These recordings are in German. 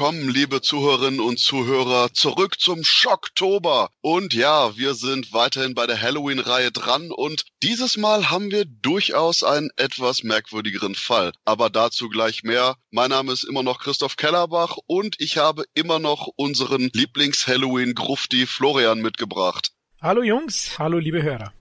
Willkommen, liebe Zuhörerinnen und Zuhörer, zurück zum Schocktober. Und ja, wir sind weiterhin bei der Halloween-Reihe dran und dieses Mal haben wir durchaus einen etwas merkwürdigeren Fall. Aber dazu gleich mehr. Mein Name ist immer noch Christoph Kellerbach und ich habe immer noch unseren Lieblings-Halloween-Grufti Florian mitgebracht. Hallo Jungs, hallo liebe Hörer.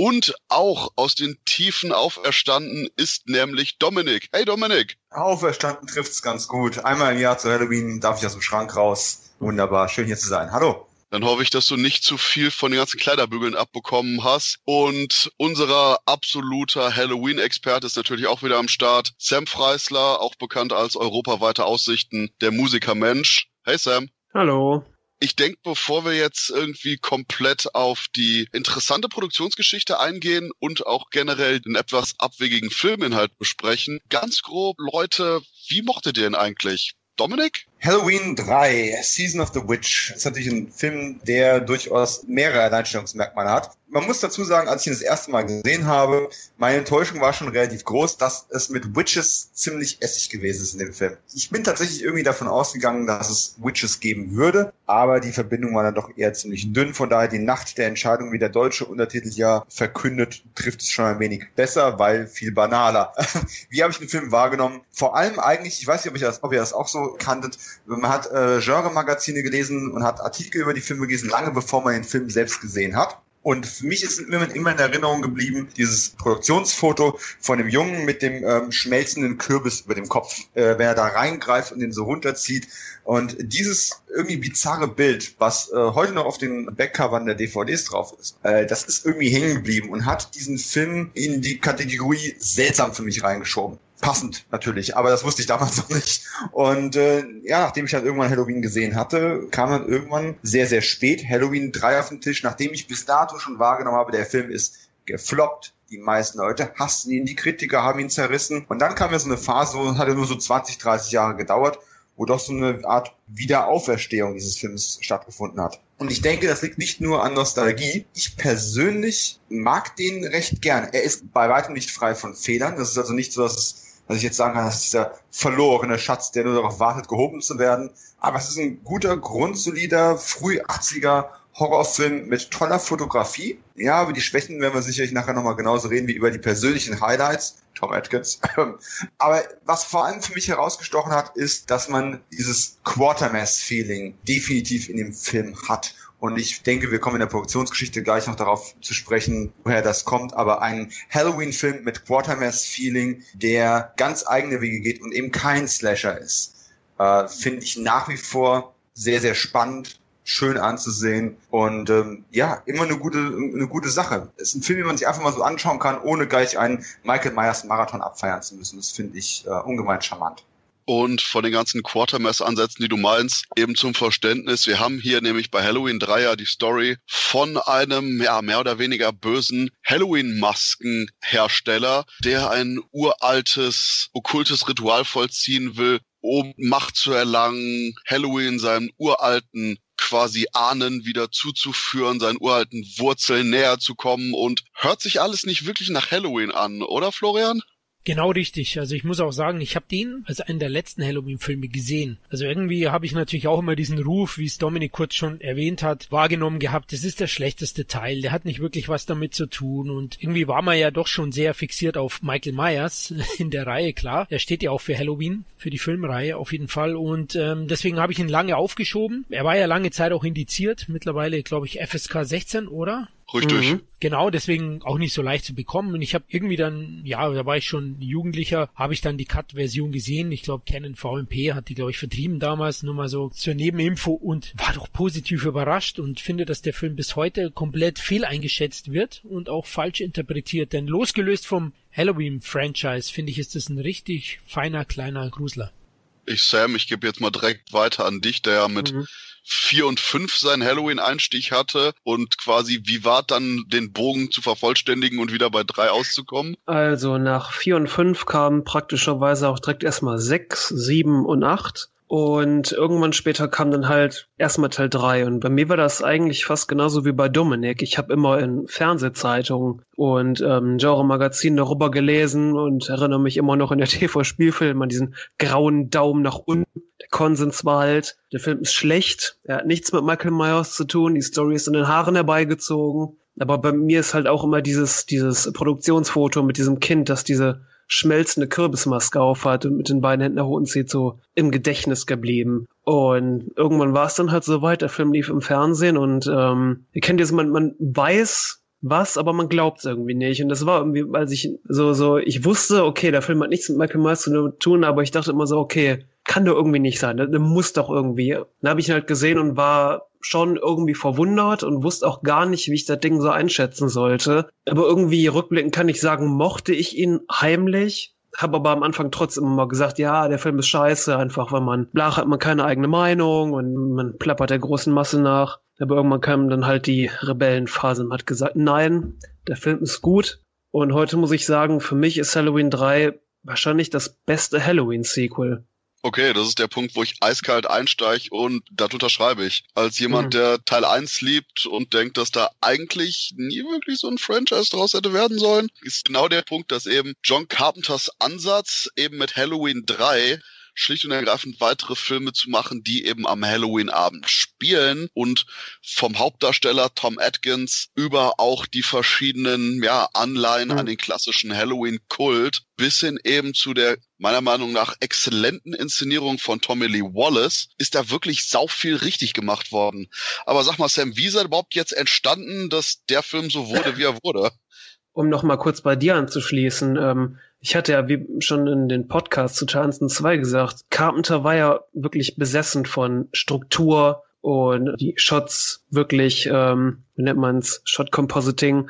Und auch aus den Tiefen auferstanden ist nämlich Dominik. Hey Dominik. Auferstanden trifft's ganz gut. Einmal im Jahr zu Halloween darf ich aus dem Schrank raus. Wunderbar, schön hier zu sein. Hallo. Dann hoffe ich, dass du nicht zu viel von den ganzen Kleiderbügeln abbekommen hast. Und unserer absoluter Halloween-Experte ist natürlich auch wieder am Start. Sam Freisler, auch bekannt als europaweite Aussichten, der Musikermensch. Hey Sam. Hallo ich denke, bevor wir jetzt irgendwie komplett auf die interessante Produktionsgeschichte eingehen und auch generell den etwas abwegigen Filminhalt besprechen, ganz grob, Leute, wie mochtet ihr denn eigentlich? Dominik? Halloween 3, Season of the Witch, ist natürlich ein Film, der durchaus mehrere Alleinstellungsmerkmale hat. Man muss dazu sagen, als ich ihn das erste Mal gesehen habe, meine Enttäuschung war schon relativ groß, dass es mit Witches ziemlich essig gewesen ist in dem Film. Ich bin tatsächlich irgendwie davon ausgegangen, dass es Witches geben würde, aber die Verbindung war dann doch eher ziemlich dünn. Von daher die Nacht der Entscheidung, wie der deutsche Untertitel ja verkündet, trifft es schon ein wenig besser, weil viel banaler. wie habe ich den Film wahrgenommen? Vor allem eigentlich, ich weiß nicht, ob, ich das, ob ihr das auch so kanntet, man hat äh, Genre-Magazine gelesen und hat Artikel über die Filme gelesen, lange bevor man den Film selbst gesehen hat. Und für mich ist immer, immer in Erinnerung geblieben, dieses Produktionsfoto von dem Jungen mit dem ähm, schmelzenden Kürbis über dem Kopf, äh, wenn er da reingreift und den so runterzieht. Und dieses irgendwie bizarre Bild, was äh, heute noch auf den Backcovern der DVDs drauf ist, äh, das ist irgendwie hängen geblieben und hat diesen Film in die Kategorie seltsam für mich reingeschoben passend natürlich, aber das wusste ich damals noch nicht. Und äh, ja, nachdem ich dann irgendwann Halloween gesehen hatte, kam dann irgendwann sehr, sehr spät Halloween 3 auf den Tisch, nachdem ich bis dato schon wahrgenommen habe, der Film ist gefloppt. Die meisten Leute hassen ihn, die Kritiker haben ihn zerrissen. Und dann kam ja so eine Phase, wo hat ja nur so 20, 30 Jahre gedauert, wo doch so eine Art Wiederauferstehung dieses Films stattgefunden hat. Und ich denke, das liegt nicht nur an Nostalgie. Ich persönlich mag den recht gern. Er ist bei weitem nicht frei von Fehlern. Das ist also nicht so, dass es dass ich jetzt sagen kann, das ist der verlorene Schatz, der nur darauf wartet, gehoben zu werden. Aber es ist ein guter, grundsolider, früh 80er Horrorfilm mit toller Fotografie. Ja, über die Schwächen werden wir sicherlich nachher nochmal genauso reden wie über die persönlichen Highlights. Tom Atkins. Aber was vor allem für mich herausgestochen hat, ist, dass man dieses Quartermass-Feeling definitiv in dem Film hat. Und ich denke, wir kommen in der Produktionsgeschichte gleich noch darauf zu sprechen, woher das kommt. Aber ein Halloween-Film mit Quartermass-Feeling, der ganz eigene Wege geht und eben kein Slasher ist, äh, finde ich nach wie vor sehr, sehr spannend schön anzusehen und ähm, ja, immer eine gute, eine gute Sache. Es ist ein Film, den man sich einfach mal so anschauen kann, ohne gleich einen Michael Myers Marathon abfeiern zu müssen. Das finde ich äh, ungemein charmant und von den ganzen Quartermass-Ansätzen, die du meinst, eben zum Verständnis. Wir haben hier nämlich bei Halloween 3 ja die Story von einem, ja, mehr oder weniger bösen Halloween-Maskenhersteller, der ein uraltes, okkultes Ritual vollziehen will, um Macht zu erlangen, Halloween seinen uralten quasi Ahnen wieder zuzuführen, seinen uralten Wurzeln näher zu kommen und hört sich alles nicht wirklich nach Halloween an, oder Florian? Genau richtig. Also ich muss auch sagen, ich habe den als einen der letzten Halloween-Filme gesehen. Also irgendwie habe ich natürlich auch immer diesen Ruf, wie es Dominik kurz schon erwähnt hat, wahrgenommen gehabt. Das ist der schlechteste Teil. Der hat nicht wirklich was damit zu tun. Und irgendwie war man ja doch schon sehr fixiert auf Michael Myers in der Reihe, klar. Er steht ja auch für Halloween, für die Filmreihe auf jeden Fall. Und ähm, deswegen habe ich ihn lange aufgeschoben. Er war ja lange Zeit auch indiziert. Mittlerweile, glaube ich, FSK 16, oder? Richtig. Mhm. Genau, deswegen auch nicht so leicht zu bekommen. Und ich habe irgendwie dann, ja, da war ich schon Jugendlicher, habe ich dann die Cut-Version gesehen. Ich glaube, Canon VMP hat die, glaube ich, vertrieben damals, nur mal so zur Nebeninfo und war doch positiv überrascht und finde, dass der Film bis heute komplett fehleingeschätzt wird und auch falsch interpretiert. Denn losgelöst vom Halloween-Franchise, finde ich, ist das ein richtig feiner, kleiner Grusler. Ich, Sam, ich gebe jetzt mal direkt weiter an dich, der ja mit mhm vier und fünf seinen Halloween-Einstieg hatte und quasi wie war dann den Bogen zu vervollständigen und wieder bei drei auszukommen? Also nach vier und fünf kamen praktischerweise auch direkt erstmal sechs, sieben und acht. Und irgendwann später kam dann halt erstmal Teil 3. Und bei mir war das eigentlich fast genauso wie bei Dominik. Ich habe immer in Fernsehzeitungen und ähm, Genre-Magazinen darüber gelesen und erinnere mich immer noch in der TV-Spielfilm an diesen grauen Daumen nach unten. Der Konsens war halt, der Film ist schlecht. Er hat nichts mit Michael Myers zu tun. Die Story ist in den Haaren herbeigezogen. Aber bei mir ist halt auch immer dieses, dieses Produktionsfoto mit diesem Kind, das diese schmelzende Kürbismaske aufhat und mit den beiden Händen nach unten zieht, so im Gedächtnis geblieben. Und irgendwann war es dann halt so weit, der Film lief im Fernsehen und ähm, ihr kennt jetzt, man, man weiß, was, aber man glaubt es irgendwie nicht. Und das war irgendwie, als ich so, so, ich wusste, okay, der Film hat nichts mit Michael Myers zu tun, aber ich dachte immer so, okay, kann doch irgendwie nicht sein, der, der muss doch irgendwie. Dann habe ich ihn halt gesehen und war schon irgendwie verwundert und wusste auch gar nicht, wie ich das Ding so einschätzen sollte. Aber irgendwie rückblickend kann ich sagen, mochte ich ihn heimlich, habe aber am Anfang trotzdem immer gesagt, ja, der Film ist scheiße, einfach weil man blach hat man keine eigene Meinung und man plappert der großen Masse nach. Aber irgendwann kam dann halt die Rebellenphase und hat gesagt, nein, der Film ist gut. Und heute muss ich sagen, für mich ist Halloween 3 wahrscheinlich das beste Halloween-Sequel. Okay, das ist der Punkt, wo ich eiskalt einsteige und das unterschreibe ich. Als jemand, mhm. der Teil 1 liebt und denkt, dass da eigentlich nie wirklich so ein Franchise draus hätte werden sollen, ist genau der Punkt, dass eben John Carpenters Ansatz eben mit Halloween 3 schlicht und ergreifend weitere Filme zu machen, die eben am Halloween-Abend spielen und vom Hauptdarsteller Tom Atkins über auch die verschiedenen ja, Anleihen mhm. an den klassischen Halloween-Kult bis hin eben zu der meiner Meinung nach exzellenten Inszenierung von Tommy Lee Wallace ist da wirklich sau viel richtig gemacht worden. Aber sag mal, Sam, wie ist er überhaupt jetzt entstanden, dass der Film so wurde, wie er wurde? Um noch mal kurz bei dir anzuschließen, ähm, ich hatte ja wie schon in den Podcast zu Johnson 2 gesagt, Carpenter war ja wirklich besessen von Struktur und die Shots wirklich, ähm, wie nennt man's, Shot Compositing.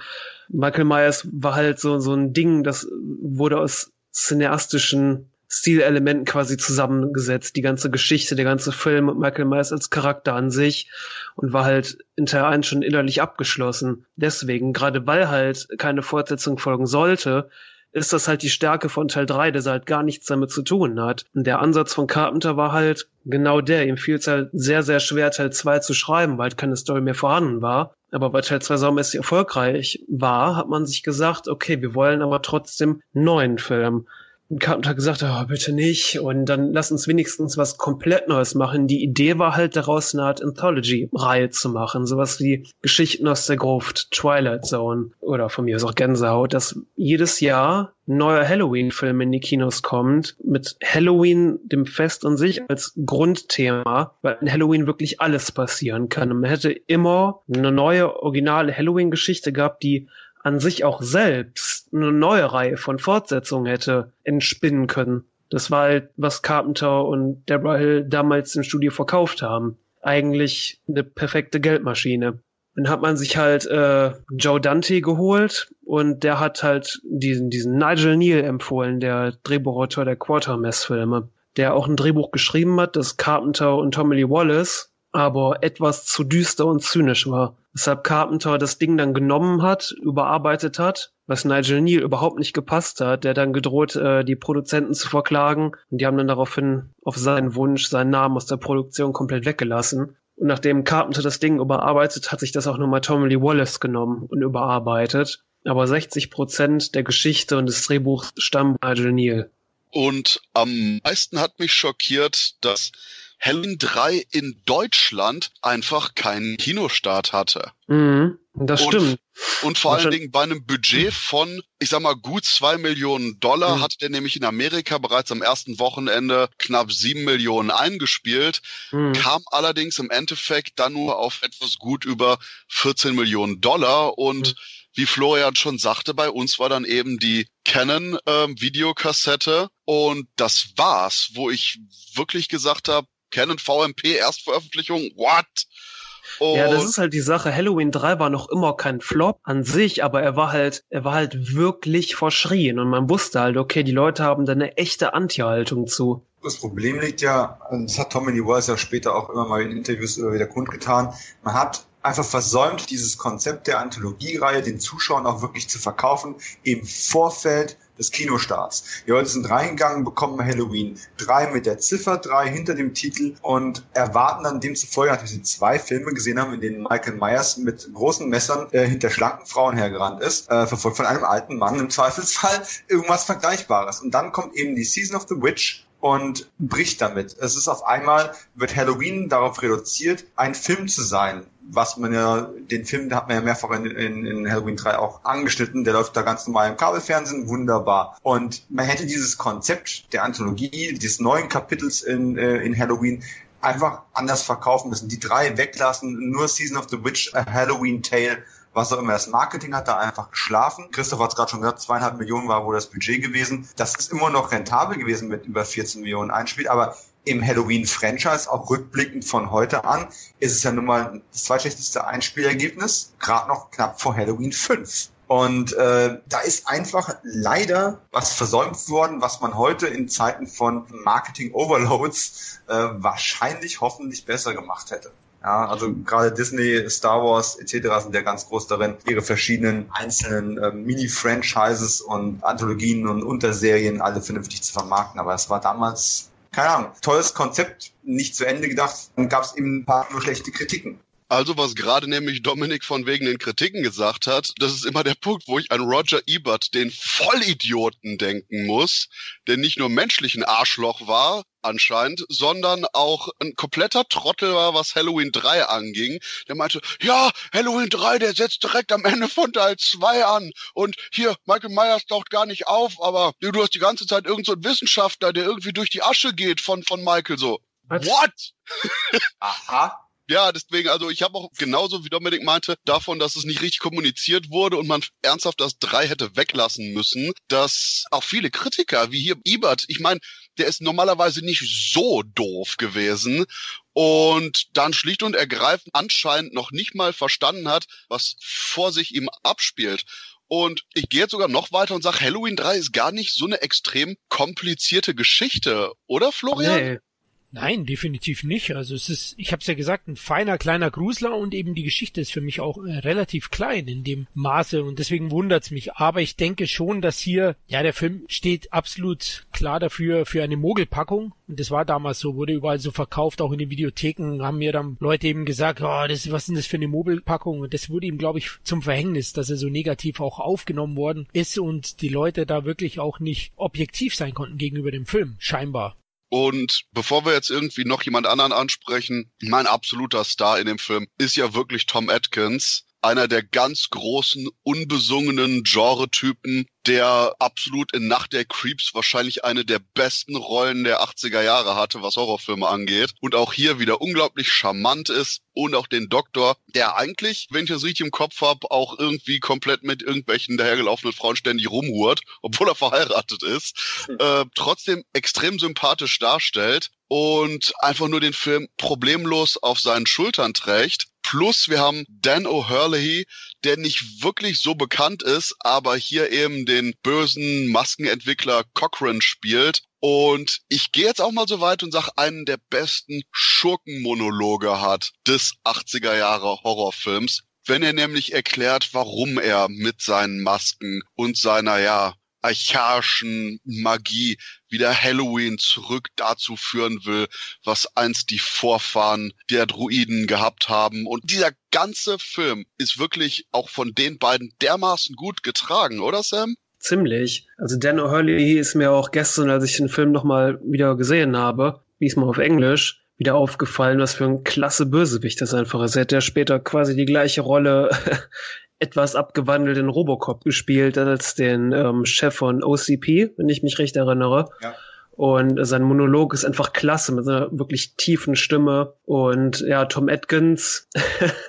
Michael Myers war halt so, so ein Ding, das wurde aus cineastischen Stilelementen quasi zusammengesetzt. Die ganze Geschichte, der ganze Film mit Michael Myers als Charakter an sich und war halt in Teil 1 schon innerlich abgeschlossen. Deswegen, gerade weil halt keine Fortsetzung folgen sollte, ist das halt die Stärke von Teil 3, dass er halt gar nichts damit zu tun hat. Und der Ansatz von Carpenter war halt genau der. Ihm fiel es halt sehr, sehr schwer, Teil 2 zu schreiben, weil halt keine Story mehr vorhanden war. Aber weil Teil 2 saumäßig erfolgreich war, hat man sich gesagt, okay, wir wollen aber trotzdem neuen Film. Und Carpenter hat gesagt, oh, bitte nicht. Und dann lass uns wenigstens was komplett Neues machen. Die Idee war halt daraus eine Art Anthology-Reihe zu machen. Sowas wie Geschichten aus der Gruft, Twilight Zone oder von mir aus auch Gänsehaut, dass jedes Jahr neuer Halloween-Film in die Kinos kommt, mit Halloween, dem Fest an sich als Grundthema, weil in Halloween wirklich alles passieren kann. Und man hätte immer eine neue, originale Halloween-Geschichte gehabt, die an sich auch selbst eine neue Reihe von Fortsetzungen hätte entspinnen können. Das war halt, was Carpenter und Deborah Hill damals im Studio verkauft haben. Eigentlich eine perfekte Geldmaschine. Dann hat man sich halt äh, Joe Dante geholt und der hat halt diesen, diesen Nigel Neal empfohlen, der Drehbuchautor der Quartermass-Filme, der auch ein Drehbuch geschrieben hat, das Carpenter und Tommy Lee Wallace aber etwas zu düster und zynisch war. Weshalb Carpenter das Ding dann genommen hat, überarbeitet hat, was Nigel Neal überhaupt nicht gepasst hat. Der dann gedroht, äh, die Produzenten zu verklagen. Und die haben dann daraufhin auf seinen Wunsch seinen Namen aus der Produktion komplett weggelassen. Und nachdem Carpenter das Ding überarbeitet, hat sich das auch nochmal Tommy Lee Wallace genommen und überarbeitet. Aber 60 Prozent der Geschichte und des Drehbuchs stammen bei Nigel Neal. Und am meisten hat mich schockiert, dass Halloween 3 in Deutschland einfach keinen Kinostart hatte. Mhm, das und, stimmt. Und vor allen Dingen bei einem Budget von, ich sag mal, gut zwei Millionen Dollar mhm. hatte der nämlich in Amerika bereits am ersten Wochenende knapp sieben Millionen eingespielt, mhm. kam allerdings im Endeffekt dann nur auf etwas gut über 14 Millionen Dollar und mhm wie Florian schon sagte, bei uns war dann eben die Canon ähm, Videokassette und das war's, wo ich wirklich gesagt habe, Canon VMP Erstveröffentlichung, what? Und ja, das ist halt die Sache. Halloween 3 war noch immer kein Flop an sich, aber er war halt, er war halt wirklich verschrien und man wusste halt, okay, die Leute haben da eine echte Anti-Haltung zu. Das Problem liegt ja, das hat Tommy Lee Wallace ja später auch immer mal in Interviews wieder kundgetan, man hat einfach versäumt, dieses Konzept der Anthologiereihe den Zuschauern auch wirklich zu verkaufen, im Vorfeld des Kinostarts. Die Leute sind reingegangen, bekommen Halloween 3 mit der Ziffer 3 hinter dem Titel und erwarten dann demzufolge, nachdem sie zwei Filme gesehen haben, in denen Michael Myers mit großen Messern äh, hinter schlanken Frauen hergerannt ist, äh, verfolgt von einem alten Mann im Zweifelsfall irgendwas Vergleichbares. Und dann kommt eben die Season of the Witch und bricht damit. Es ist auf einmal, wird Halloween darauf reduziert, ein Film zu sein, was man ja, den Film hat man ja mehrfach in, in, in Halloween 3 auch angeschnitten, der läuft da ganz normal im Kabelfernsehen, wunderbar. Und man hätte dieses Konzept der Anthologie, dieses neuen Kapitels in, äh, in Halloween einfach anders verkaufen müssen. Die drei weglassen, nur Season of the Witch, a Halloween Tale was auch immer. Das Marketing hat da einfach geschlafen. Christoph hat es gerade schon gesagt, zweieinhalb Millionen war wohl das Budget gewesen. Das ist immer noch rentabel gewesen mit über 14 Millionen Einspiel, aber im Halloween-Franchise, auch rückblickend von heute an, ist es ja nun mal das zweitschlechteste Einspielergebnis, gerade noch knapp vor Halloween 5. Und äh, da ist einfach leider was versäumt worden, was man heute in Zeiten von Marketing-Overloads äh, wahrscheinlich hoffentlich besser gemacht hätte. Ja, also gerade Disney, Star Wars etc. sind ja ganz groß darin, ihre verschiedenen einzelnen äh, Mini-Franchises und Anthologien und Unterserien alle vernünftig zu vermarkten. Aber es war damals, keine Ahnung, tolles Konzept, nicht zu Ende gedacht. Dann gab es eben ein paar nur schlechte Kritiken. Also was gerade nämlich Dominik von wegen den Kritiken gesagt hat, das ist immer der Punkt, wo ich an Roger Ebert, den Vollidioten, denken muss, der nicht nur menschlich ein Arschloch war, anscheinend, sondern auch ein kompletter Trottel war, was Halloween 3 anging. Der meinte, ja, Halloween 3, der setzt direkt am Ende von Teil 2 an. Und hier, Michael Myers taucht gar nicht auf, aber du hast die ganze Zeit irgendeinen so Wissenschaftler, der irgendwie durch die Asche geht von, von Michael so. Was? What? Aha. Ja, deswegen, also ich habe auch genauso wie Dominik meinte, davon, dass es nicht richtig kommuniziert wurde und man ernsthaft das drei hätte weglassen müssen, dass auch viele Kritiker, wie hier Ebert, ich meine, der ist normalerweise nicht so doof gewesen und dann schlicht und ergreifend anscheinend noch nicht mal verstanden hat, was vor sich ihm abspielt. Und ich gehe jetzt sogar noch weiter und sage, Halloween 3 ist gar nicht so eine extrem komplizierte Geschichte, oder Florian? Nee. Nein, definitiv nicht. Also es ist, ich habe es ja gesagt, ein feiner kleiner Grusler und eben die Geschichte ist für mich auch äh, relativ klein in dem Maße und deswegen wundert's mich. Aber ich denke schon, dass hier, ja, der Film steht absolut klar dafür für eine Mogelpackung und das war damals so, wurde überall so verkauft, auch in den Videotheken haben mir dann Leute eben gesagt, oh, das, was ist denn das für eine Mogelpackung? Und das wurde ihm, glaube ich, zum Verhängnis, dass er so negativ auch aufgenommen worden ist und die Leute da wirklich auch nicht objektiv sein konnten gegenüber dem Film, scheinbar. Und bevor wir jetzt irgendwie noch jemand anderen ansprechen, mein absoluter Star in dem Film ist ja wirklich Tom Atkins einer der ganz großen, unbesungenen Genre-Typen, der absolut in Nacht der Creeps wahrscheinlich eine der besten Rollen der 80er Jahre hatte, was Horrorfilme angeht. Und auch hier wieder unglaublich charmant ist und auch den Doktor, der eigentlich, wenn ich das richtig im Kopf habe, auch irgendwie komplett mit irgendwelchen dahergelaufenen Frauen ständig rumhurt, obwohl er verheiratet ist, hm. äh, trotzdem extrem sympathisch darstellt und einfach nur den Film problemlos auf seinen Schultern trägt Plus wir haben Dan O'Hurley, der nicht wirklich so bekannt ist, aber hier eben den bösen Maskenentwickler Cochrane spielt. Und ich gehe jetzt auch mal so weit und sage, einen der besten Schurkenmonologe hat des 80er Jahre Horrorfilms wenn er nämlich erklärt, warum er mit seinen Masken und seiner, ja, archaischen Magie wieder Halloween zurück dazu führen will, was einst die Vorfahren der Druiden gehabt haben. Und dieser ganze Film ist wirklich auch von den beiden dermaßen gut getragen, oder Sam? Ziemlich. Also Dan O'Hurley ist mir auch gestern, als ich den Film nochmal wieder gesehen habe, diesmal auf Englisch, wieder aufgefallen, was für ein klasse Bösewicht das einfach ist. Er hat ja später quasi die gleiche Rolle etwas abgewandelt in Robocop gespielt als den ähm, Chef von OCP, wenn ich mich recht erinnere. Ja. Und sein Monolog ist einfach klasse mit einer wirklich tiefen Stimme. Und ja, Tom Atkins,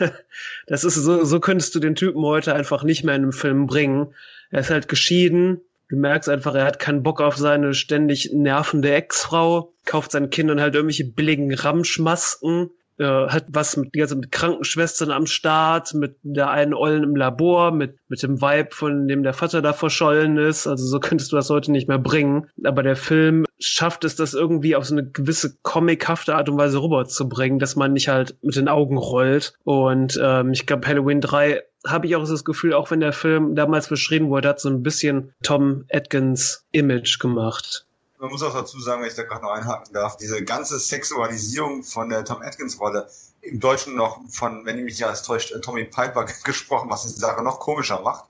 das ist so, so könntest du den Typen heute einfach nicht mehr in einem Film bringen. Er ist halt geschieden. Du merkst einfach, er hat keinen Bock auf seine ständig nervende Ex-Frau, kauft seinen Kindern halt irgendwelche billigen Ramschmasken äh, hat was mit, also mit Krankenschwestern am Start, mit der einen Ollen im Labor, mit, mit dem Vibe, von dem der Vater da verschollen ist. Also so könntest du das heute nicht mehr bringen. Aber der Film schafft es, das irgendwie auf so eine gewisse comichafte Art und Weise rüberzubringen, dass man nicht halt mit den Augen rollt. Und ähm, ich glaube, Halloween 3 habe ich auch das Gefühl, auch wenn der Film damals beschrieben wurde, hat so ein bisschen Tom Atkins Image gemacht man muss auch dazu sagen, wenn ich da gerade noch einhaken darf, diese ganze Sexualisierung von der Tom Atkins Rolle, im Deutschen noch von, wenn ich mich ja als täuscht, äh, Tommy Piper gesprochen, was die Sache noch komischer macht.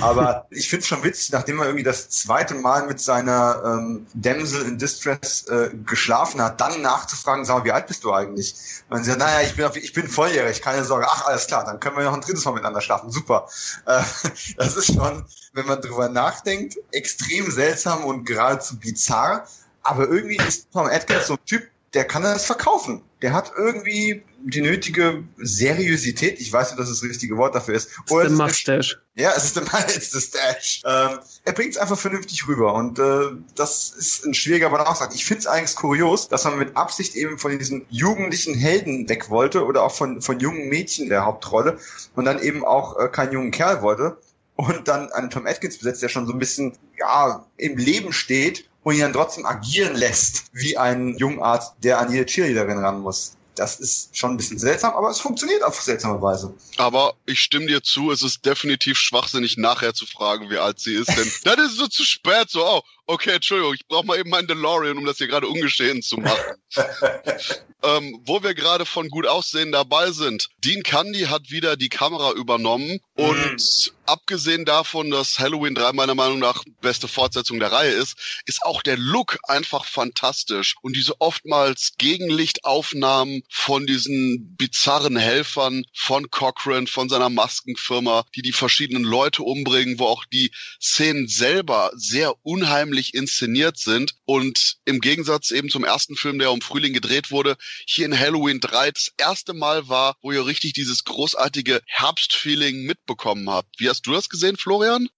Aber ich finde es schon witzig, nachdem er irgendwie das zweite Mal mit seiner ähm, Damsel in Distress äh, geschlafen hat, dann nachzufragen, sag mal, wie alt bist du eigentlich? Und sie sagt, naja, ich bin, auf, ich bin volljährig, keine Sorge. Ach, alles klar, dann können wir noch ein drittes Mal miteinander schlafen. Super. Äh, das ist schon, wenn man drüber nachdenkt, extrem seltsam und geradezu bizarr. Aber irgendwie ist Tom Atkins so ein Typ, der kann das verkaufen. Der hat irgendwie die nötige Seriosität. Ich weiß nicht, dass das richtige Wort dafür ist. Oder the Mustache. Ja, es ist der Mustache. Ähm, er bringt es einfach vernünftig rüber und äh, das ist ein schwieriger Balanceakt. Ich finde es eigentlich kurios, dass man mit Absicht eben von diesen jugendlichen Helden weg wollte oder auch von, von jungen Mädchen der Hauptrolle und dann eben auch äh, keinen jungen Kerl wollte und dann einen Tom Atkins besetzt, der schon so ein bisschen ja im Leben steht und ihn dann trotzdem agieren lässt wie ein Jungarzt, der an jede Cheerleaderin ran muss. Das ist schon ein bisschen seltsam, aber es funktioniert auf seltsame Weise. Aber ich stimme dir zu, es ist definitiv schwachsinnig, nachher zu fragen, wie alt sie ist, denn dann ist so zu spät, so, oh, okay, Entschuldigung, ich brauche mal eben meinen DeLorean, um das hier gerade ungeschehen zu machen. ähm, wo wir gerade von gut aussehen dabei sind. Dean Candy hat wieder die Kamera übernommen und mm. abgesehen davon, dass Halloween 3 meiner Meinung nach beste Fortsetzung der Reihe ist, ist auch der Look einfach fantastisch und diese oftmals Gegenlichtaufnahmen von diesen bizarren Helfern von Cochrane, von seiner Maskenfirma, die die verschiedenen Leute umbringen, wo auch die Szenen selber sehr unheimlich inszeniert sind und im Gegensatz eben zum ersten Film, der um Frühling gedreht wurde, hier in Halloween 3 das erste Mal war, wo ihr richtig dieses großartige Herbstfeeling mitbekommen habt. Wie hast du das gesehen, Florian?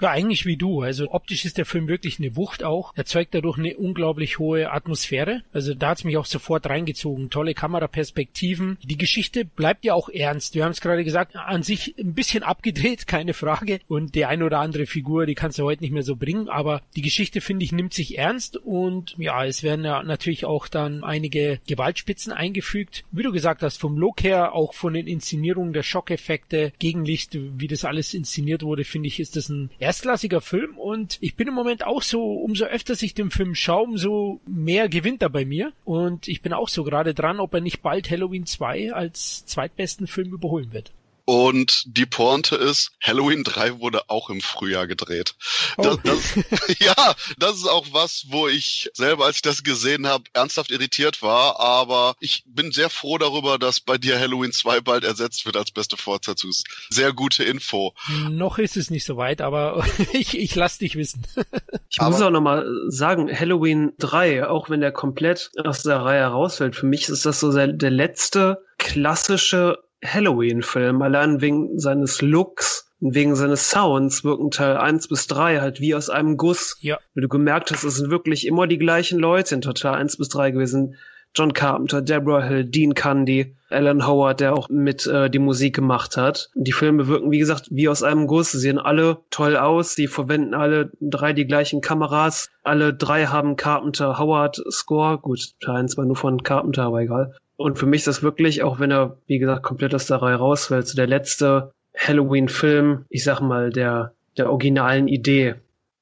Ja, eigentlich wie du. Also optisch ist der Film wirklich eine Wucht auch. Er zeigt dadurch eine unglaublich hohe Atmosphäre. Also da hat's mich auch sofort reingezogen. Tolle Kameraperspektiven. Die Geschichte bleibt ja auch ernst. Wir haben es gerade gesagt, an sich ein bisschen abgedreht, keine Frage. Und die eine oder andere Figur, die kannst du heute nicht mehr so bringen. Aber die Geschichte, finde ich, nimmt sich ernst. Und ja, es werden ja natürlich auch dann einige Gewaltspitzen eingefügt. Wie du gesagt hast, vom Look her, auch von den Inszenierungen der Schockeffekte, Gegenlicht, wie das alles inszeniert wurde, finde ich, ist das ein erstklassiger Film und ich bin im Moment auch so, umso öfter ich den Film schaue, umso mehr gewinnt er bei mir und ich bin auch so gerade dran, ob er nicht bald Halloween 2 als zweitbesten Film überholen wird. Und die Pointe ist, Halloween 3 wurde auch im Frühjahr gedreht. Das, oh. das, ja, das ist auch was, wo ich selber, als ich das gesehen habe, ernsthaft irritiert war. Aber ich bin sehr froh darüber, dass bei dir Halloween 2 bald ersetzt wird als beste Fortsetzung. Sehr gute Info. Noch ist es nicht so weit, aber ich, ich lass dich wissen. ich aber, muss auch nochmal sagen, Halloween 3, auch wenn der komplett aus der Reihe rausfällt, für mich ist das so der, der letzte klassische Halloween-Film, allein wegen seines Looks und wegen seines Sounds wirken Teil 1 bis 3 halt wie aus einem Guss. Ja. Wie du gemerkt hast, es sind wirklich immer die gleichen Leute in Teil 1 bis 3 gewesen. John Carpenter, Deborah Hill, Dean Candy, Alan Howard, der auch mit äh, die Musik gemacht hat. Die Filme wirken, wie gesagt, wie aus einem Guss. Sie sehen alle toll aus. Sie verwenden alle drei die gleichen Kameras. Alle drei haben Carpenter Howard Score. Gut, Teil 1 war nur von Carpenter, aber egal. Und für mich ist das wirklich, auch wenn er, wie gesagt, komplett aus der Reihe rausfällt, so der letzte Halloween-Film, ich sag mal, der, der originalen Idee.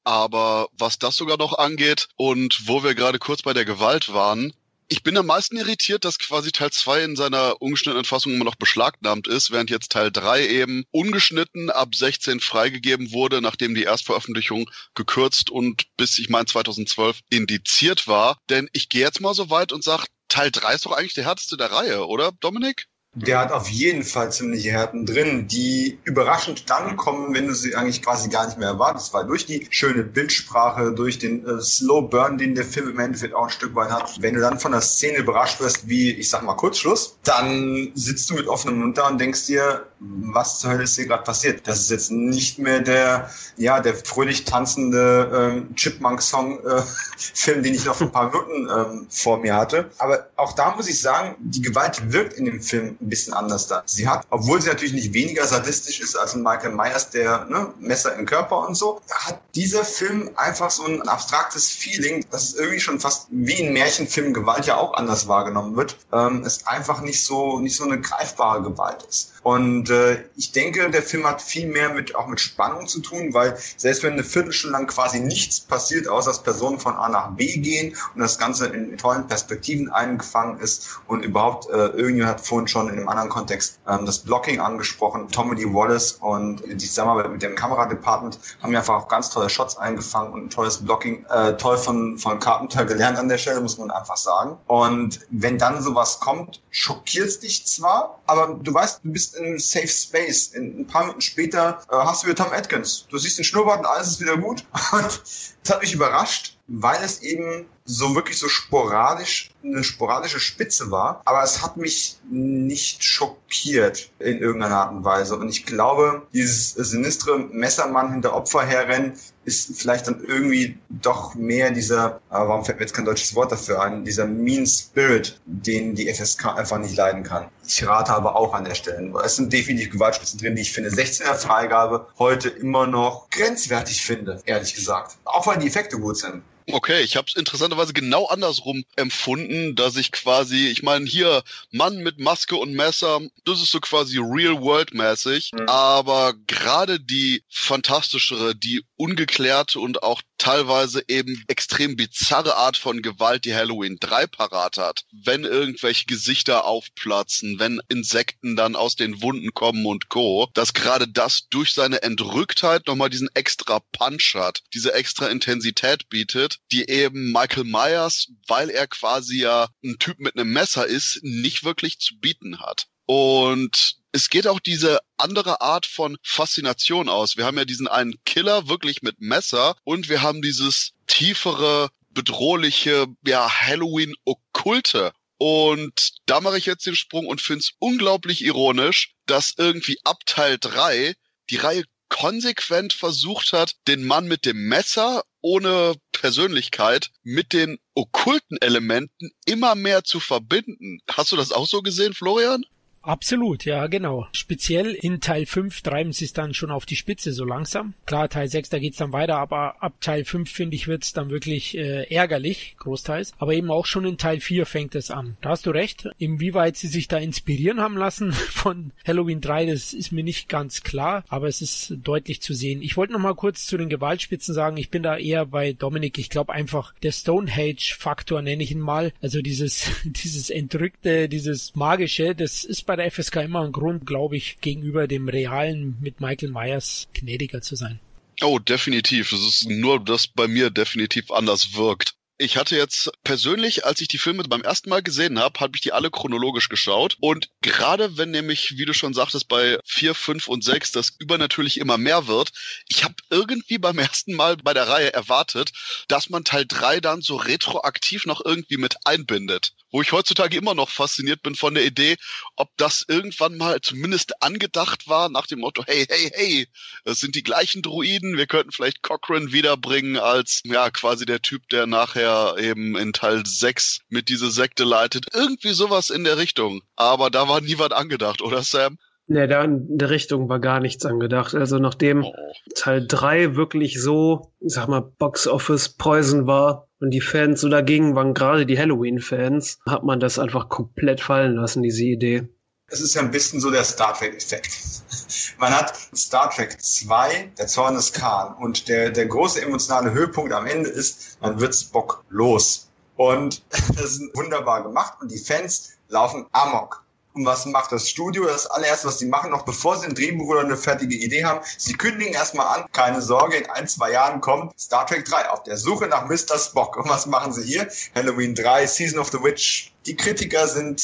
Aber was das sogar noch angeht und wo wir gerade kurz bei der Gewalt waren, ich bin am meisten irritiert, dass quasi Teil 2 in seiner ungeschnittenen Fassung immer noch beschlagnahmt ist, während jetzt Teil 3 eben ungeschnitten ab 16 freigegeben wurde, nachdem die Erstveröffentlichung gekürzt und bis, ich meine, 2012 indiziert war. Denn ich gehe jetzt mal so weit und sage, Teil 3 ist doch eigentlich der härteste der Reihe, oder, Dominik? Der hat auf jeden Fall ziemliche Härten drin, die überraschend dann kommen, wenn du sie eigentlich quasi gar nicht mehr erwartest, weil durch die schöne Bildsprache, durch den äh, Slow Burn, den der Film im Endeffekt auch ein Stück weit hat, wenn du dann von der Szene überrascht wirst, wie, ich sag mal, Kurzschluss, dann sitzt du mit offenem Mund da und denkst dir, was zur Hölle ist hier gerade passiert? Das ist jetzt nicht mehr der, ja, der fröhlich tanzende äh, Chipmunk-Song-Film, äh, den ich noch vor ein paar Minuten ähm, vor mir hatte. Aber auch da muss ich sagen, die Gewalt wirkt in dem Film ein bisschen anders da. Sie hat, obwohl sie natürlich nicht weniger sadistisch ist als ein Michael Myers, der ne, Messer im Körper und so, hat dieser Film einfach so ein abstraktes Feeling, dass es irgendwie schon fast wie in Märchenfilmen Gewalt ja auch anders wahrgenommen wird. Ähm, es einfach nicht so nicht so eine greifbare Gewalt ist. Und äh, ich denke, der Film hat viel mehr mit auch mit Spannung zu tun, weil selbst wenn eine Viertelstunde lang quasi nichts passiert, außer dass Personen von A nach B gehen und das Ganze in tollen Perspektiven eingefangen ist und überhaupt äh, irgendjemand hat vorhin schon in einem anderen Kontext ähm, das Blocking angesprochen. Tommy Lee Wallace und die Zusammenarbeit mit dem Kameradepartment haben ja einfach auch ganz tolle Shots eingefangen und ein tolles Blocking, äh, toll von, von Carpenter gelernt an der Stelle, muss man einfach sagen. Und wenn dann sowas kommt, schockiert dich zwar, aber du weißt, du bist in Safe Space. In, ein paar Minuten später äh, hast du wieder Tom Atkins. Du siehst den Schnurrbart und alles ist wieder gut. Und das hat mich überrascht, weil es eben so wirklich so sporadisch, eine sporadische Spitze war. Aber es hat mich nicht schockiert in irgendeiner Art und Weise. Und ich glaube, dieses sinistre Messermann hinter Opfer herrennen ist vielleicht dann irgendwie doch mehr dieser, äh, warum fällt mir jetzt kein deutsches Wort dafür ein, dieser Mean Spirit, den die FSK einfach nicht leiden kann. Ich rate aber auch an der Stelle. Es sind definitiv Gewaltspitzen drin, die ich finde 16er Freigabe heute immer noch grenzwertig finde, ehrlich gesagt. Auch weil die Effekte gut sind. Okay, ich habe es interessanterweise genau andersrum empfunden, dass ich quasi, ich meine, hier Mann mit Maske und Messer, das ist so quasi Real-World-mäßig, mhm. aber gerade die fantastischere, die ungeklärte und auch teilweise eben extrem bizarre Art von Gewalt, die Halloween 3 parat hat, wenn irgendwelche Gesichter aufplatzen, wenn Insekten dann aus den Wunden kommen und Co., dass gerade das durch seine Entrücktheit nochmal diesen extra Punch hat, diese extra Intensität bietet, die eben Michael Myers, weil er quasi ja ein Typ mit einem Messer ist, nicht wirklich zu bieten hat. Und es geht auch diese andere Art von Faszination aus. Wir haben ja diesen einen Killer wirklich mit Messer und wir haben dieses tiefere, bedrohliche, ja, Halloween-Okkulte. Und da mache ich jetzt den Sprung und finde es unglaublich ironisch, dass irgendwie ab Teil 3 die Reihe konsequent versucht hat, den Mann mit dem Messer ohne Persönlichkeit mit den okkulten Elementen immer mehr zu verbinden. Hast du das auch so gesehen, Florian? Absolut, ja, genau. Speziell in Teil 5 treiben sie es dann schon auf die Spitze so langsam. Klar, Teil 6, da geht's dann weiter, aber ab Teil 5, finde ich, wird's dann wirklich äh, ärgerlich, großteils. Aber eben auch schon in Teil 4 fängt es an. Da hast du recht. Inwieweit sie sich da inspirieren haben lassen von Halloween 3, das ist mir nicht ganz klar, aber es ist deutlich zu sehen. Ich wollte noch mal kurz zu den Gewaltspitzen sagen, ich bin da eher bei Dominik. Ich glaube einfach, der Stonehenge-Faktor nenne ich ihn mal. Also dieses, dieses Entrückte, dieses Magische, das ist bei bei der FSK immer ein Grund, glaube ich, gegenüber dem realen mit Michael Myers gnädiger zu sein. Oh, definitiv. Es ist nur, dass bei mir definitiv anders wirkt. Ich hatte jetzt persönlich, als ich die Filme beim ersten Mal gesehen habe, habe ich die alle chronologisch geschaut. Und gerade wenn nämlich, wie du schon sagtest, bei vier, fünf und sechs das übernatürlich immer mehr wird, ich habe irgendwie beim ersten Mal bei der Reihe erwartet, dass man Teil drei dann so retroaktiv noch irgendwie mit einbindet wo ich heutzutage immer noch fasziniert bin von der Idee, ob das irgendwann mal zumindest angedacht war nach dem Motto, hey, hey, hey, es sind die gleichen Druiden, wir könnten vielleicht Cochrane wiederbringen als, ja, quasi der Typ, der nachher eben in Teil 6 mit dieser Sekte leitet. Irgendwie sowas in der Richtung. Aber da war nie was angedacht, oder Sam? Nee, da in der Richtung war gar nichts angedacht. Also nachdem oh. Teil 3 wirklich so, ich sag mal, Box Office Poison war und die Fans so dagegen waren, gerade die Halloween-Fans, hat man das einfach komplett fallen lassen, diese Idee. Es ist ja ein bisschen so der Star Trek-Effekt. Man hat Star Trek 2, der Zorn des Khan, und der, der große emotionale Höhepunkt am Ende ist, man wird Spock los. Und das ist wunderbar gemacht und die Fans laufen amok. Und was macht das Studio? Das allererste, was sie machen, noch bevor sie ein Drehbuch oder eine fertige Idee haben, sie kündigen erstmal an, keine Sorge, in ein, zwei Jahren kommt Star Trek 3 auf der Suche nach Mr. Spock. Und was machen sie hier? Halloween 3, Season of the Witch. Die Kritiker sind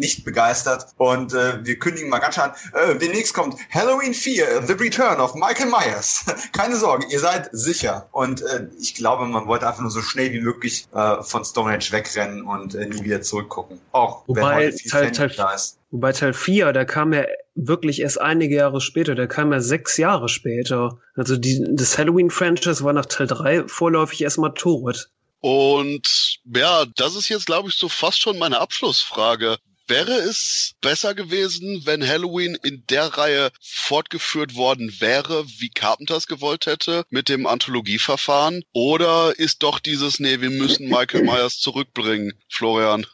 nicht begeistert. Und äh, wir kündigen mal ganz schön an. Äh, demnächst kommt Halloween 4, The Return of Michael Myers. Keine Sorge, ihr seid sicher. Und äh, ich glaube, man wollte einfach nur so schnell wie möglich äh, von Stonehenge wegrennen und äh, nie wieder zurückgucken. Auch Wobei wenn heute viel Teil, Teil, da ist. Wobei Teil 4, der kam ja wirklich erst einige Jahre später, der kam ja sechs Jahre später. Also die, das Halloween-Franchise war nach Teil 3 vorläufig erstmal tot. Und ja, das ist jetzt, glaube ich, so fast schon meine Abschlussfrage. Wäre es besser gewesen, wenn Halloween in der Reihe fortgeführt worden wäre, wie Carpenters gewollt hätte, mit dem Anthologieverfahren? Oder ist doch dieses, nee, wir müssen Michael Myers zurückbringen, Florian?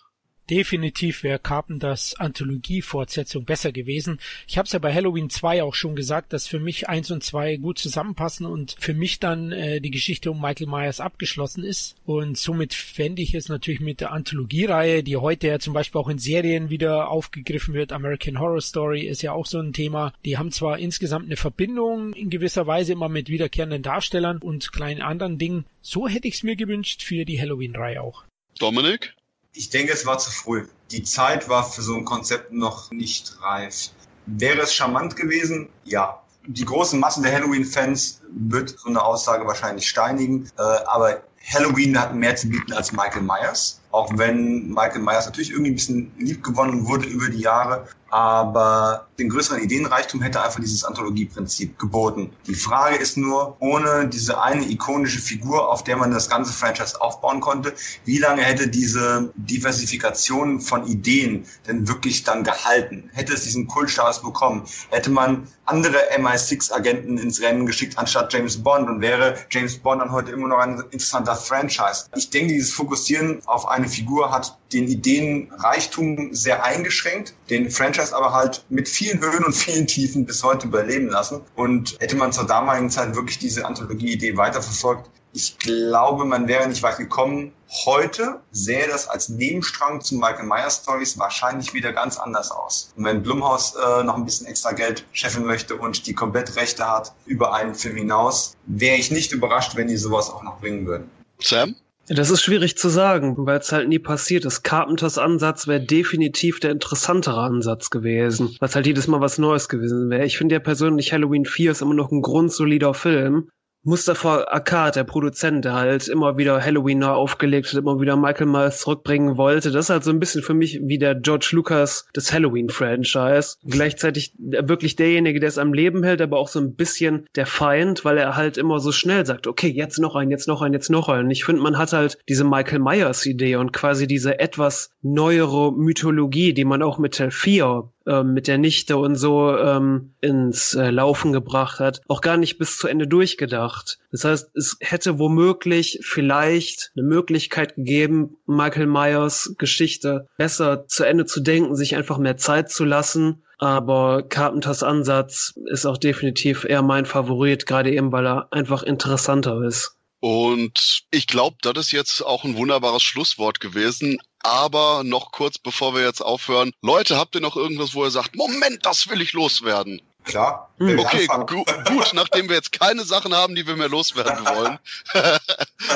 Definitiv wäre Carpenters Anthologie-Fortsetzung besser gewesen. Ich habe es ja bei Halloween 2 auch schon gesagt, dass für mich 1 und 2 gut zusammenpassen und für mich dann äh, die Geschichte um Michael Myers abgeschlossen ist. Und somit fände ich es natürlich mit der Anthologie-Reihe, die heute ja zum Beispiel auch in Serien wieder aufgegriffen wird. American Horror Story ist ja auch so ein Thema. Die haben zwar insgesamt eine Verbindung in gewisser Weise immer mit wiederkehrenden Darstellern und kleinen anderen Dingen. So hätte ich es mir gewünscht für die Halloween-Reihe auch. Dominik? Ich denke, es war zu früh. Die Zeit war für so ein Konzept noch nicht reif. Wäre es charmant gewesen? Ja. Die große Masse der Halloween-Fans wird so eine Aussage wahrscheinlich steinigen. Äh, aber Halloween hat mehr zu bieten als Michael Myers. Auch wenn Michael Myers natürlich irgendwie ein bisschen lieb gewonnen wurde über die Jahre aber den größeren Ideenreichtum hätte einfach dieses Anthologieprinzip geboten. Die Frage ist nur, ohne diese eine ikonische Figur, auf der man das ganze Franchise aufbauen konnte, wie lange hätte diese Diversifikation von Ideen denn wirklich dann gehalten? Hätte es diesen Kultstatus bekommen? Hätte man andere MI6-Agenten ins Rennen geschickt anstatt James Bond und wäre James Bond dann heute immer noch ein interessanter Franchise? Ich denke, dieses Fokussieren auf eine Figur hat den Ideenreichtum sehr eingeschränkt, den Franchise aber halt mit vielen Höhen und vielen Tiefen bis heute überleben lassen. Und hätte man zur damaligen Zeit wirklich diese Anthologie-Idee weiterverfolgt, ich glaube, man wäre nicht weit gekommen. Heute sähe das als Nebenstrang zu Michael Myers Stories wahrscheinlich wieder ganz anders aus. Und wenn Blumhaus äh, noch ein bisschen extra Geld scheffeln möchte und die komplett Rechte hat über einen Film hinaus, wäre ich nicht überrascht, wenn die sowas auch noch bringen würden. Sam? Das ist schwierig zu sagen, weil es halt nie passiert ist. Carpenters Ansatz wäre definitiv der interessantere Ansatz gewesen, es halt jedes Mal was Neues gewesen wäre. Ich finde ja persönlich Halloween 4 ist immer noch ein grundsolider Film, Mustafa Akkad, der Produzent, der halt immer wieder Halloween neu aufgelegt hat, immer wieder Michael Myers zurückbringen wollte. Das ist halt so ein bisschen für mich wie der George Lucas des Halloween-Franchise. Gleichzeitig wirklich derjenige, der es am Leben hält, aber auch so ein bisschen der Feind, weil er halt immer so schnell sagt, okay, jetzt noch ein, jetzt noch ein, jetzt noch ein. Ich finde, man hat halt diese Michael Myers-Idee und quasi diese etwas neuere Mythologie, die man auch mit 4 ähm, mit der Nichte und so ähm, ins äh, Laufen gebracht hat, auch gar nicht bis zu Ende durchgedacht. Das heißt, es hätte womöglich vielleicht eine Möglichkeit gegeben, Michael Myers Geschichte besser zu Ende zu denken, sich einfach mehr Zeit zu lassen. Aber Carpenters Ansatz ist auch definitiv eher mein Favorit, gerade eben, weil er einfach interessanter ist. Und ich glaube, das ist jetzt auch ein wunderbares Schlusswort gewesen. Aber noch kurz, bevor wir jetzt aufhören. Leute, habt ihr noch irgendwas, wo ihr sagt, Moment, das will ich loswerden? Klar. Hm. Okay, gu gut, nachdem wir jetzt keine Sachen haben, die wir mehr loswerden wollen.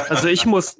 also ich muss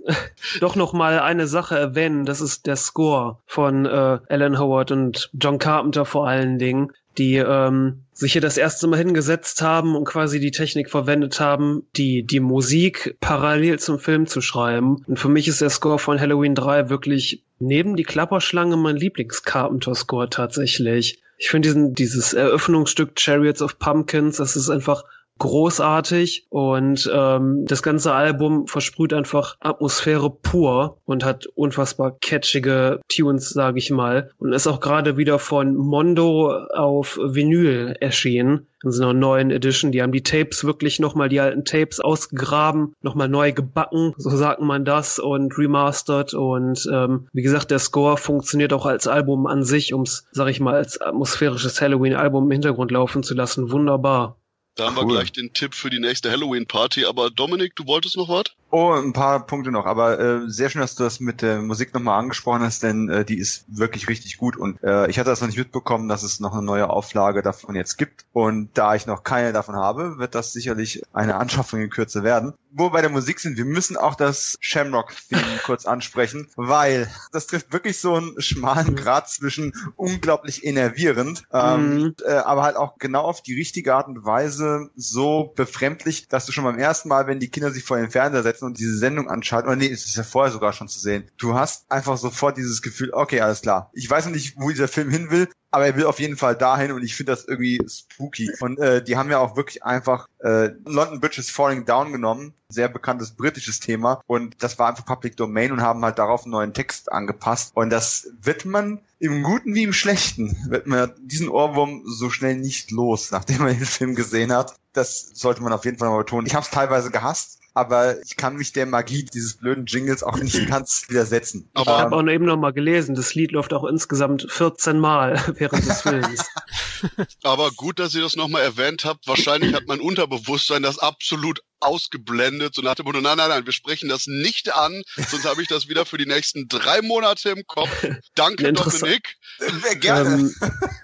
doch noch mal eine Sache erwähnen. Das ist der Score von äh, Alan Howard und John Carpenter vor allen Dingen die ähm, sich hier das erste Mal hingesetzt haben und quasi die Technik verwendet haben, die, die Musik parallel zum Film zu schreiben. Und für mich ist der Score von Halloween 3 wirklich neben die Klapperschlange mein Lieblings-Carpenter-Score tatsächlich. Ich finde diesen, dieses Eröffnungsstück Chariots of Pumpkins, das ist einfach großartig und ähm, das ganze Album versprüht einfach Atmosphäre pur und hat unfassbar catchige Tunes, sage ich mal. Und ist auch gerade wieder von Mondo auf Vinyl erschienen in so einer neuen Edition. Die haben die Tapes wirklich nochmal, die alten Tapes ausgegraben, nochmal neu gebacken, so sagt man das, und remastered. Und ähm, wie gesagt, der Score funktioniert auch als Album an sich, ums, sag ich mal, als atmosphärisches Halloween-Album im Hintergrund laufen zu lassen. Wunderbar. Da haben cool. wir gleich den Tipp für die nächste Halloween-Party. Aber Dominik, du wolltest noch was? Oh, ein paar Punkte noch, aber äh, sehr schön, dass du das mit der Musik nochmal angesprochen hast, denn äh, die ist wirklich richtig gut und äh, ich hatte das noch nicht mitbekommen, dass es noch eine neue Auflage davon jetzt gibt und da ich noch keine davon habe, wird das sicherlich eine Anschaffung in Kürze werden. Wo wir bei der Musik sind, wir müssen auch das Shamrock-Theme kurz ansprechen, weil das trifft wirklich so einen schmalen Grad zwischen unglaublich enervierend, ähm, mhm. äh, aber halt auch genau auf die richtige Art und Weise so befremdlich, dass du schon beim ersten Mal, wenn die Kinder sich vor den Fernseher setzen und diese Sendung anschalten, oder nee, es ist ja vorher sogar schon zu sehen, du hast einfach sofort dieses Gefühl, okay, alles klar. Ich weiß nicht, wo dieser Film hin will, aber er will auf jeden Fall dahin und ich finde das irgendwie spooky. Und äh, die haben ja auch wirklich einfach äh, London Bridge Falling Down genommen, sehr bekanntes britisches Thema und das war einfach Public Domain und haben halt darauf einen neuen Text angepasst und das wird man im Guten wie im Schlechten, wird man diesen Ohrwurm so schnell nicht los, nachdem man den Film gesehen hat. Das sollte man auf jeden Fall mal betonen. Ich habe es teilweise gehasst, aber ich kann mich der Magie dieses blöden Jingles auch nicht ganz widersetzen. Aber ich habe auch eben noch mal gelesen, das Lied läuft auch insgesamt 14 Mal während des Films. Aber gut, dass ihr das nochmal erwähnt habt. Wahrscheinlich hat mein Unterbewusstsein das absolut ausgeblendet, so nach dem Motto, nein, nein, nein, wir sprechen das nicht an, sonst habe ich das wieder für die nächsten drei Monate im Kopf. Danke, Dominik. Gerne. Ähm,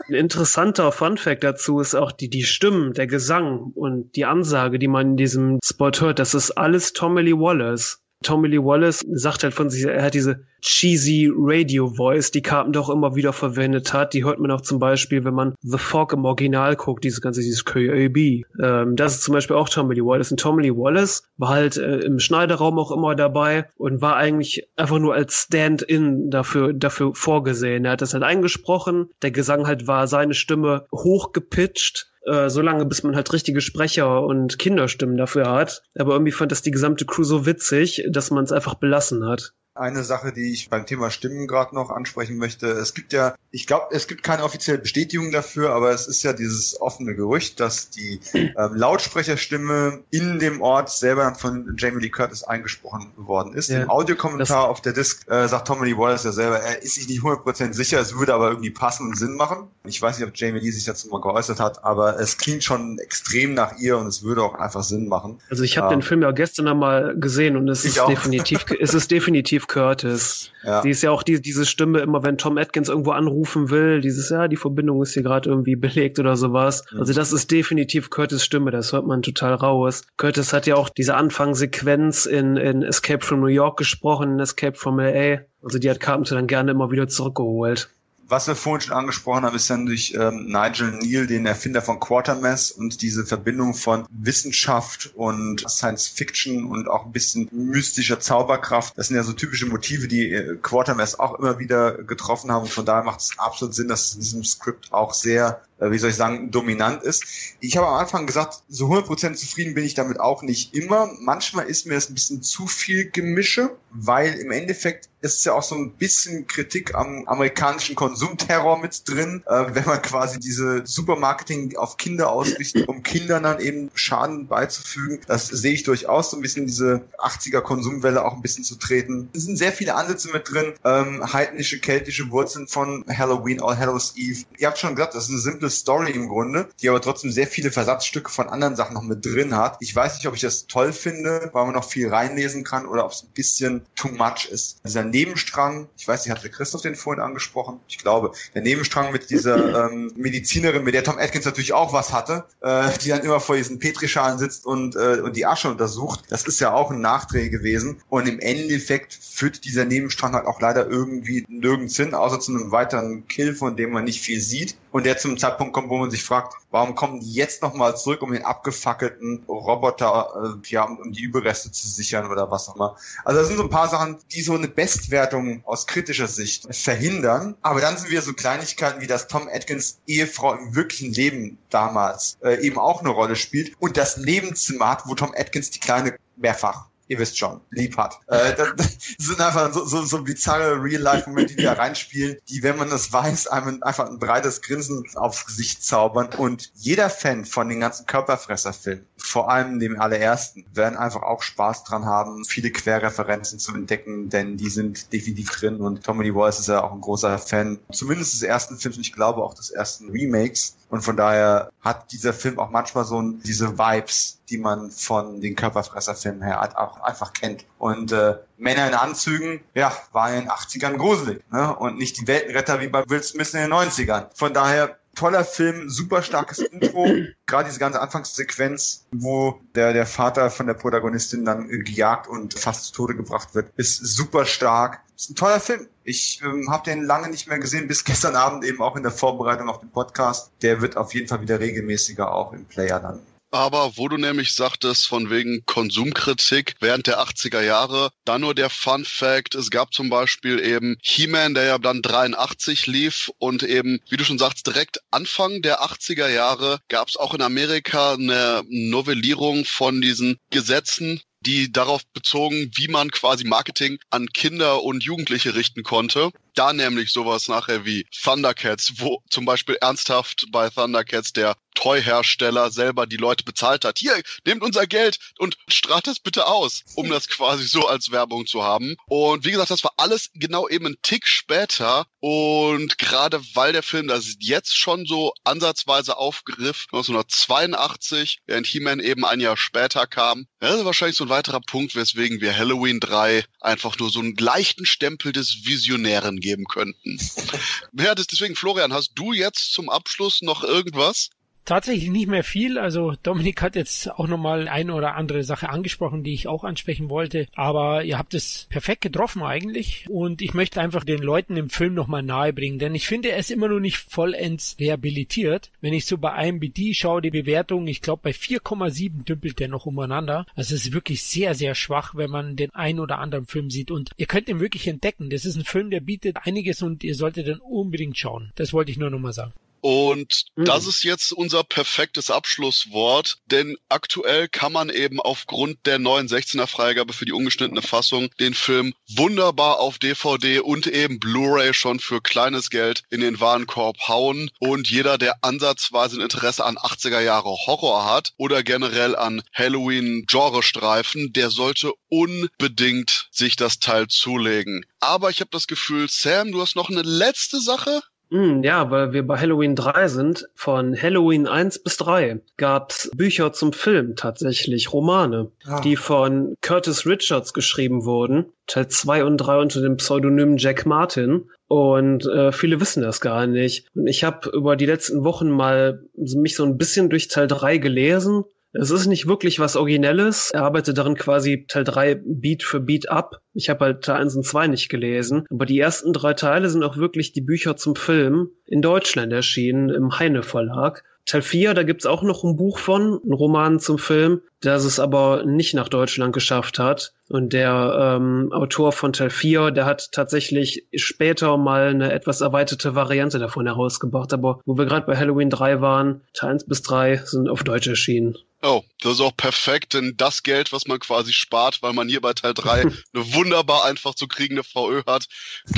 ein interessanter Funfact dazu ist auch die, die Stimmen, der Gesang und die Ansage, die man in diesem Spot hört, das ist alles Tommy Lee Wallace. Tommy Lee Wallace sagt halt von sich, er hat diese cheesy Radio Voice, die Carpenter auch immer wieder verwendet hat. Die hört man auch zum Beispiel, wenn man The Fog im Original guckt, dieses ganze, dieses KAB. Ähm, das ist zum Beispiel auch Tommy Lee Wallace. Und Tommy Lee Wallace war halt äh, im Schneideraum auch immer dabei und war eigentlich einfach nur als Stand-in dafür, dafür vorgesehen. Er hat das halt eingesprochen. Der Gesang halt war seine Stimme hochgepitcht äh, so lange, bis man halt richtige Sprecher und Kinderstimmen dafür hat. Aber irgendwie fand das die gesamte Crew so witzig, dass man es einfach belassen hat. Eine Sache, die ich beim Thema Stimmen gerade noch ansprechen möchte. Es gibt ja, ich glaube, es gibt keine offizielle Bestätigung dafür, aber es ist ja dieses offene Gerücht, dass die ähm, Lautsprecherstimme in dem Ort selber von Jamie Lee Curtis eingesprochen worden ist. Ja, Im Audiokommentar auf der Disc äh, sagt Tommy Lee Wallace ja selber, er ist sich nicht 100% sicher, es würde aber irgendwie passen und Sinn machen. Ich weiß nicht, ob Jamie Lee sich dazu mal geäußert hat, aber es klingt schon extrem nach ihr und es würde auch einfach Sinn machen. Also ich habe ähm, den Film ja gestern einmal gesehen und es ist definitiv, es ist definitiv Curtis. Ja. Die ist ja auch die, diese Stimme immer, wenn Tom Atkins irgendwo anrufen will, dieses, ja, die Verbindung ist hier gerade irgendwie belegt oder sowas. Mhm. Also das ist definitiv Curtis Stimme, das hört man total raus. Curtis hat ja auch diese Anfangssequenz in, in Escape from New York gesprochen, in Escape from LA. Also die hat Carpenter dann gerne immer wieder zurückgeholt was wir vorhin schon angesprochen haben, ist dann durch ähm, Nigel Neal, den Erfinder von Quatermass und diese Verbindung von Wissenschaft und Science Fiction und auch ein bisschen mystischer Zauberkraft. Das sind ja so typische Motive, die äh, Quatermass auch immer wieder getroffen haben. Von daher macht es absolut Sinn, dass es in diesem Skript auch sehr wie soll ich sagen, dominant ist. Ich habe am Anfang gesagt, so 100% zufrieden bin ich damit auch nicht immer. Manchmal ist mir das ein bisschen zu viel Gemische, weil im Endeffekt ist ja auch so ein bisschen Kritik am amerikanischen Konsumterror mit drin, äh, wenn man quasi diese Supermarketing auf Kinder ausrichtet, um Kindern dann eben Schaden beizufügen. Das sehe ich durchaus so ein bisschen diese 80er Konsumwelle auch ein bisschen zu treten. Es sind sehr viele Ansätze mit drin, ähm, heidnische, keltische Wurzeln von Halloween, All Hallows Eve. Ihr habt schon gesagt, das ist eine simple Story im Grunde, die aber trotzdem sehr viele Versatzstücke von anderen Sachen noch mit drin hat. Ich weiß nicht, ob ich das toll finde, weil man noch viel reinlesen kann oder ob es ein bisschen too much ist. Dieser Nebenstrang, ich weiß nicht, hat der Christoph den vorhin angesprochen? Ich glaube, der Nebenstrang mit dieser ähm, Medizinerin, mit der Tom Atkins natürlich auch was hatte, äh, die dann immer vor diesen Petrischalen sitzt und, äh, und die Asche untersucht. Das ist ja auch ein Nachdreh gewesen. Und im Endeffekt führt dieser Nebenstrang halt auch leider irgendwie nirgends hin, außer zu einem weiteren Kill, von dem man nicht viel sieht. Und der zum Zeitpunkt Zeitpunkt kommt, wo man sich fragt, warum kommen die jetzt nochmal zurück, um den abgefackelten Roboter, äh, ja, um die Überreste zu sichern oder was auch immer. Also das sind so ein paar Sachen, die so eine Bestwertung aus kritischer Sicht verhindern. Aber dann sind wir so Kleinigkeiten wie, dass Tom Atkins Ehefrau im wirklichen Leben damals äh, eben auch eine Rolle spielt und das Nebenzimmer hat, wo Tom Atkins die Kleine mehrfach ihr wisst schon, lieb hat. Äh, das, das sind einfach so, so, so bizarre Real-Life-Momente, die da reinspielen, die, wenn man das weiß, einem einfach ein breites Grinsen aufs Gesicht zaubern. Und jeder Fan von den ganzen Körperfresser-Filmen, vor allem dem allerersten, werden einfach auch Spaß dran haben, viele Querreferenzen zu entdecken, denn die sind definitiv drin. Und Tommy Lee Wallace ist ja auch ein großer Fan, zumindest des ersten Films und ich glaube auch des ersten Remakes. Und von daher hat dieser Film auch manchmal so diese Vibes, die man von den Körperfresser-Filmen her hat, auch einfach kennt. Und äh, Männer in Anzügen, ja, waren in den 80ern gruselig. Ne? Und nicht die Weltenretter wie bei Will Smith in den 90ern. Von daher toller Film, super starkes Intro. Gerade diese ganze Anfangssequenz, wo der, der Vater von der Protagonistin dann gejagt und fast zu Tode gebracht wird, ist super stark. Ist ein toller Film. Ich ähm, habe den lange nicht mehr gesehen, bis gestern Abend eben auch in der Vorbereitung auf den Podcast. Der wird auf jeden Fall wieder regelmäßiger auch im Player dann aber wo du nämlich sagtest, von wegen Konsumkritik während der 80er Jahre, dann nur der Fun Fact, es gab zum Beispiel eben He-Man, der ja dann 83 lief und eben, wie du schon sagst, direkt Anfang der 80er Jahre gab es auch in Amerika eine Novellierung von diesen Gesetzen, die darauf bezogen, wie man quasi Marketing an Kinder und Jugendliche richten konnte. Da nämlich sowas nachher wie Thundercats, wo zum Beispiel ernsthaft bei Thundercats der Toy-Hersteller selber die Leute bezahlt hat. Hier, nehmt unser Geld und strahlt das bitte aus, um das quasi so als Werbung zu haben. Und wie gesagt, das war alles genau eben ein Tick später. Und gerade weil der Film das jetzt schon so ansatzweise aufgriff, 1982, während He-Man eben ein Jahr später kam, das ist wahrscheinlich so ein weiterer Punkt, weswegen wir Halloween 3 einfach nur so einen leichten Stempel des Visionären geben könnten. ja, deswegen, Florian, hast du jetzt zum Abschluss noch irgendwas? Tatsächlich nicht mehr viel. Also Dominik hat jetzt auch nochmal eine oder andere Sache angesprochen, die ich auch ansprechen wollte. Aber ihr habt es perfekt getroffen eigentlich. Und ich möchte einfach den Leuten im Film nochmal nahebringen, denn ich finde, er ist immer noch nicht vollends rehabilitiert. Wenn ich so bei IMBD schaue, die Bewertung, ich glaube bei 4,7 dümpelt der noch umeinander. Also es ist wirklich sehr, sehr schwach, wenn man den einen oder anderen Film sieht. Und ihr könnt ihn wirklich entdecken. Das ist ein Film, der bietet einiges und ihr solltet den unbedingt schauen. Das wollte ich nur nochmal sagen. Und mhm. das ist jetzt unser perfektes Abschlusswort, denn aktuell kann man eben aufgrund der neuen 16er Freigabe für die ungeschnittene Fassung den Film wunderbar auf DVD und eben Blu-ray schon für kleines Geld in den Warenkorb hauen. Und jeder, der ansatzweise ein Interesse an 80er Jahre Horror hat oder generell an Halloween-Genrestreifen, der sollte unbedingt sich das Teil zulegen. Aber ich habe das Gefühl, Sam, du hast noch eine letzte Sache? Mm, ja, weil wir bei Halloween 3 sind. Von Halloween 1 bis 3 gab's Bücher zum Film tatsächlich, Romane, ah. die von Curtis Richards geschrieben wurden. Teil 2 und 3 unter dem Pseudonym Jack Martin. Und äh, viele wissen das gar nicht. Und ich habe über die letzten Wochen mal mich so ein bisschen durch Teil 3 gelesen es ist nicht wirklich was Originelles. Er arbeitet darin quasi Teil 3 Beat für Beat ab. Ich habe halt Teil 1 und 2 nicht gelesen. Aber die ersten drei Teile sind auch wirklich die Bücher zum Film in Deutschland erschienen, im Heine Verlag. Teil 4, da gibt's auch noch ein Buch von, ein Roman zum Film, das es aber nicht nach Deutschland geschafft hat. Und der ähm, Autor von Teil 4, der hat tatsächlich später mal eine etwas erweiterte Variante davon herausgebracht. Aber wo wir gerade bei Halloween 3 waren, Teil 1 bis 3 sind auf Deutsch erschienen. Oh, das ist auch perfekt, denn das Geld, was man quasi spart, weil man hier bei Teil 3 eine wunderbar einfach zu kriegende VÖ hat,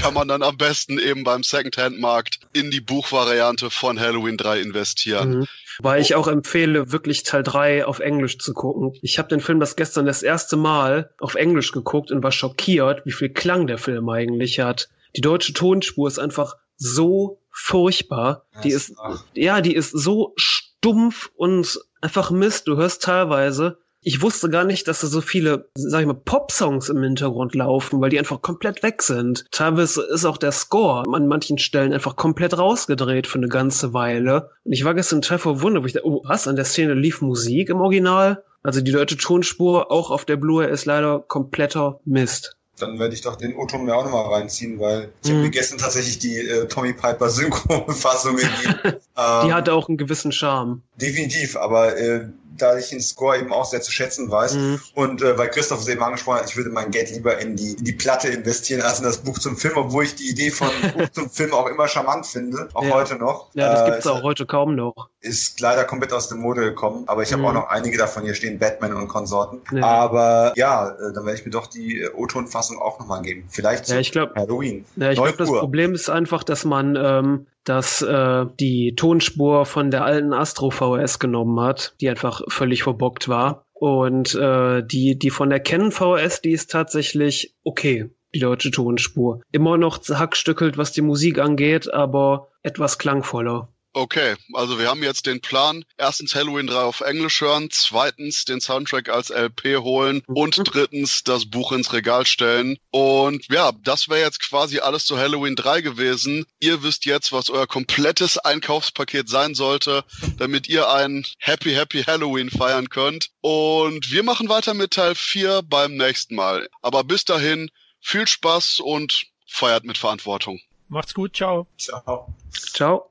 kann man dann am besten eben beim Secondhand-Markt in die Buchvariante von Halloween 3 investieren. Mhm. Weil ich auch empfehle, wirklich Teil 3 auf Englisch zu gucken. Ich habe den Film das gestern das erste Mal auf Englisch geguckt und war schockiert, wie viel Klang der Film eigentlich hat. Die deutsche Tonspur ist einfach so furchtbar. Die ist, ja, die ist so stumpf und einfach Mist. Du hörst teilweise, ich wusste gar nicht, dass da so viele, sag ich mal, Pop-Songs im Hintergrund laufen, weil die einfach komplett weg sind. Teilweise ist auch der Score an manchen Stellen einfach komplett rausgedreht für eine ganze Weile. Und ich war gestern total verwundert, wo ich dachte, oh, was, an der Szene lief Musik im Original? Also die deutsche Tonspur auch auf der Blu-ray ist leider kompletter Mist dann werde ich doch den O-Ton mir auch nochmal reinziehen, weil ich mhm. habe mir gestern tatsächlich die äh, Tommy Piper Synchro-Fassung gegeben. die ähm, hatte auch einen gewissen Charme. Definitiv, aber äh, da ich den Score eben auch sehr zu schätzen weiß. Mhm. Und äh, weil Christoph es eben angesprochen hat, ich würde mein Geld lieber in die, in die Platte investieren als in das Buch zum Film, obwohl ich die Idee von Buch zum Film auch immer charmant finde, auch ja. heute noch. Ja, das äh, gibt's auch heute kaum noch. Ist leider komplett aus der Mode gekommen, aber ich habe mhm. auch noch einige davon hier stehen, Batman und Konsorten. Ja. Aber ja, äh, dann werde ich mir doch die äh, O-Ton-Fassung auch nochmal geben. Vielleicht ja, ich glaub, Halloween. Ja, ich glaube, das Problem ist einfach, dass man ähm, dass äh, die Tonspur von der alten Astro VS genommen hat, die einfach völlig verbockt war. Und äh, die, die von der Canon VS, die ist tatsächlich okay, die deutsche Tonspur. Immer noch hackstückelt, was die Musik angeht, aber etwas klangvoller. Okay, also wir haben jetzt den Plan, erstens Halloween 3 auf Englisch hören, zweitens den Soundtrack als LP holen und drittens das Buch ins Regal stellen. Und ja, das wäre jetzt quasi alles zu Halloween 3 gewesen. Ihr wisst jetzt, was euer komplettes Einkaufspaket sein sollte, damit ihr ein Happy Happy Halloween feiern könnt. Und wir machen weiter mit Teil 4 beim nächsten Mal. Aber bis dahin, viel Spaß und feiert mit Verantwortung. Macht's gut, ciao. Ciao. Ciao.